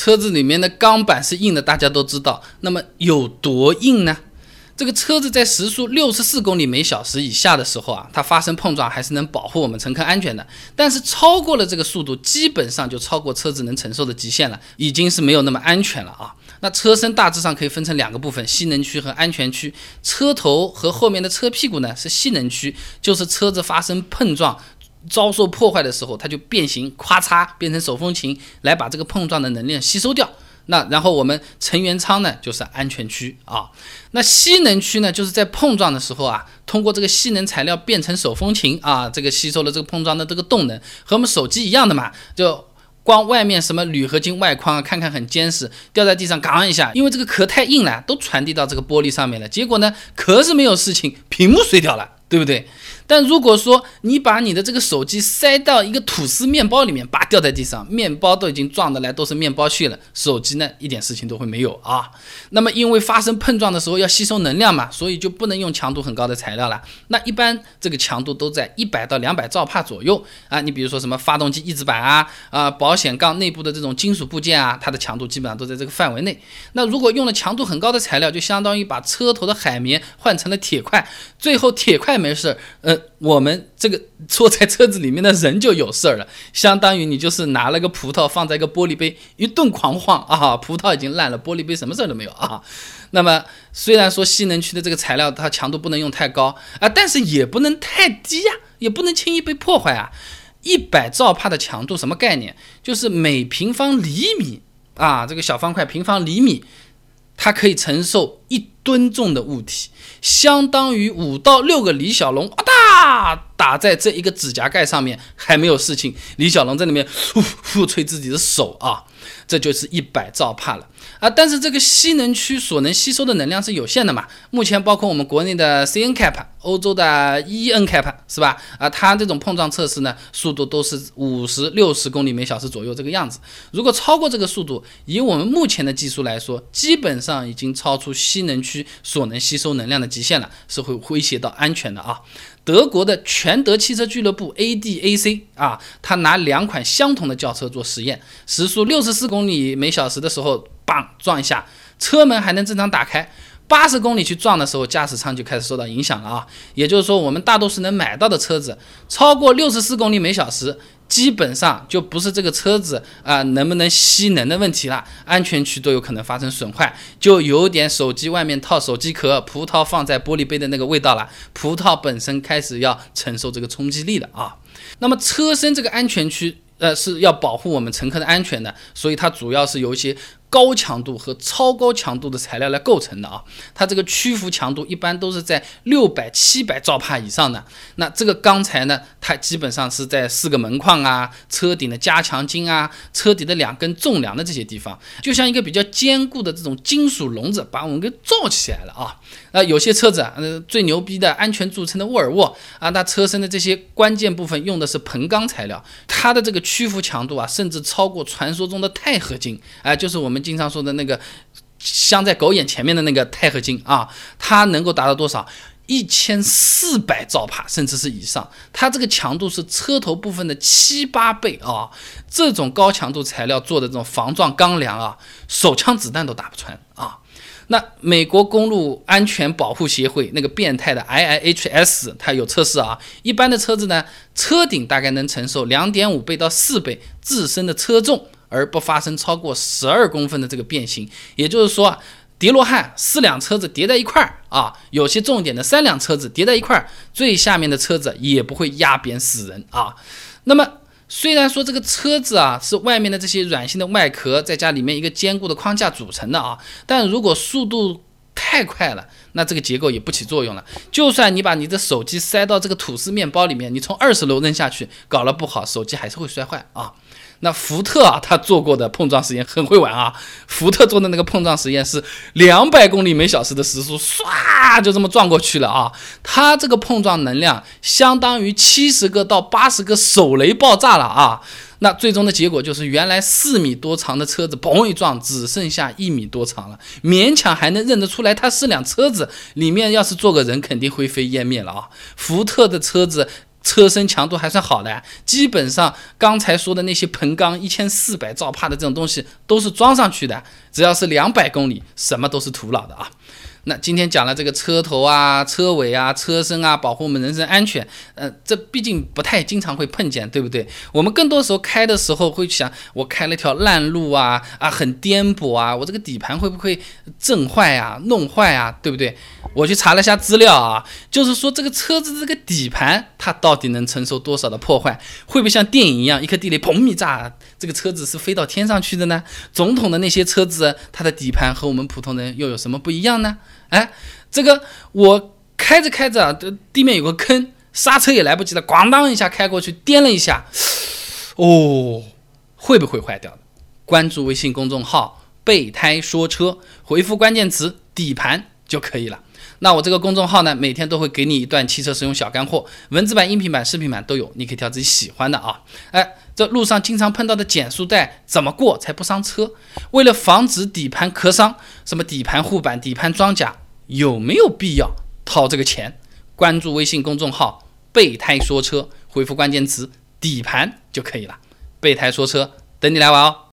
车子里面的钢板是硬的，大家都知道。那么有多硬呢？这个车子在时速六十四公里每小时以下的时候啊，它发生碰撞还是能保护我们乘客安全的。但是超过了这个速度，基本上就超过车子能承受的极限了，已经是没有那么安全了啊。那车身大致上可以分成两个部分：吸能区和安全区。车头和后面的车屁股呢是吸能区，就是车子发生碰撞遭受破坏的时候，它就变形，咔嚓变成手风琴来把这个碰撞的能量吸收掉。那然后我们乘员舱呢，就是安全区啊。那吸能区呢，就是在碰撞的时候啊，通过这个吸能材料变成手风琴啊，这个吸收了这个碰撞的这个动能，和我们手机一样的嘛。就光外面什么铝合金外框啊，看看很坚实，掉在地上嘎一下，因为这个壳太硬了，都传递到这个玻璃上面了。结果呢，壳是没有事情，屏幕碎掉了，对不对？但如果说你把你的这个手机塞到一个吐司面包里面，叭掉在地上，面包都已经撞得来都是面包屑了，手机呢一点事情都会没有啊。那么因为发生碰撞的时候要吸收能量嘛，所以就不能用强度很高的材料了。那一般这个强度都在一百到两百兆帕左右啊。你比如说什么发动机翼子板啊啊，保险杠内部的这种金属部件啊，它的强度基本上都在这个范围内。那如果用了强度很高的材料，就相当于把车头的海绵换成了铁块，最后铁块没事，呃。我们这个坐在车子里面的人就有事儿了，相当于你就是拿了个葡萄放在一个玻璃杯一顿狂晃啊，葡萄已经烂了，玻璃杯什么事儿都没有啊。那么虽然说吸能区的这个材料它强度不能用太高啊，但是也不能太低呀，也不能轻易被破坏啊。一百兆帕的强度什么概念？就是每平方厘米啊，这个小方块平方厘米。它可以承受一吨重的物体，相当于五到六个李小龙，啊打在这一个指甲盖上面还没有事情，李小龙在里面呼呼吹自己的手啊。这就是一百兆帕了啊！但是这个吸能区所能吸收的能量是有限的嘛？目前包括我们国内的 CNCAP、欧洲的 ENCAP 是吧？啊，它这种碰撞测试呢，速度都是五十六十公里每小时左右这个样子。如果超过这个速度，以我们目前的技术来说，基本上已经超出吸能区所能吸收能量的极限了，是会威胁到安全的啊！德国的全德汽车俱乐部 ADAC 啊，他拿两款相同的轿车做实验，时速六十四公里每小时的时候，砰撞一下，车门还能正常打开；八十公里去撞的时候，驾驶舱就开始受到影响了啊。也就是说，我们大多数能买到的车子，超过六十四公里每小时。基本上就不是这个车子啊能不能吸能的问题了，安全区都有可能发生损坏，就有点手机外面套手机壳，葡萄放在玻璃杯的那个味道了。葡萄本身开始要承受这个冲击力了啊。那么车身这个安全区，呃是要保护我们乘客的安全的，所以它主要是有一些。高强度和超高强度的材料来构成的啊，它这个屈服强度一般都是在六百、七百兆帕以上的。那这个钢材呢，它基本上是在四个门框啊、车顶的加强筋啊、车底的两根纵梁的这些地方，就像一个比较坚固的这种金属笼子，把我们给罩起来了啊。那有些车子，呃，最牛逼的安全著称的沃尔沃啊，那车身的这些关键部分用的是硼钢材料，它的这个屈服强度啊，甚至超过传说中的钛合金，哎，就是我们。经常说的那个镶在狗眼前面的那个钛合金啊，它能够达到多少？一千四百兆帕，甚至是以上。它这个强度是车头部分的七八倍啊！这种高强度材料做的这种防撞钢梁啊，手枪子弹都打不穿啊！那美国公路安全保护协会那个变态的 IIHS，它有测试啊，一般的车子呢，车顶大概能承受两点五倍到四倍自身的车重。而不发生超过十二公分的这个变形，也就是说，叠罗汉四辆车子叠在一块儿啊，有些重点的三辆车子叠在一块儿，最下面的车子也不会压扁死人啊。那么，虽然说这个车子啊是外面的这些软性的外壳再加里面一个坚固的框架组成的啊，但如果速度太快了，那这个结构也不起作用了。就算你把你的手机塞到这个吐司面包里面，你从二十楼扔下去，搞了不好，手机还是会摔坏啊。那福特啊，他做过的碰撞实验很会玩啊。福特做的那个碰撞实验是两百公里每小时的时速，唰就这么撞过去了啊。他这个碰撞能量相当于七十个到八十个手雷爆炸了啊。那最终的结果就是，原来四米多长的车子，嘣一撞，只剩下一米多长了，勉强还能认得出来它是辆车子。里面要是坐个人，肯定灰飞烟灭了啊。福特的车子。车身强度还算好的，基本上刚才说的那些硼钢一千四百兆帕的这种东西都是装上去的，只要是两百公里，什么都是徒劳的啊。那今天讲了这个车头啊、车尾啊、车身啊，保护我们人身安全，呃，这毕竟不太经常会碰见，对不对？我们更多时候开的时候会想，我开了条烂路啊，啊，很颠簸啊，我这个底盘会不会震坏啊、弄坏啊，对不对？我去查了下资料啊，就是说这个车子这个底盘它到底能承受多少的破坏？会不会像电影一样，一颗地雷砰一炸，这个车子是飞到天上去的呢？总统的那些车子，它的底盘和我们普通人又有什么不一样呢？哎，这个我开着开着这，地面有个坑，刹车也来不及了，咣当一下开过去，颠了一下，哦，会不会坏掉？关注微信公众号“备胎说车”，回复关键词“底盘”就可以了。那我这个公众号呢，每天都会给你一段汽车使用小干货，文字版、音频版、视频版都有，你可以挑自己喜欢的啊。哎，这路上经常碰到的减速带怎么过才不伤车？为了防止底盘磕伤，什么底盘护板、底盘装甲，有没有必要掏这个钱？关注微信公众号“备胎说车”，回复关键词“底盘”就可以了。备胎说车，等你来玩哦。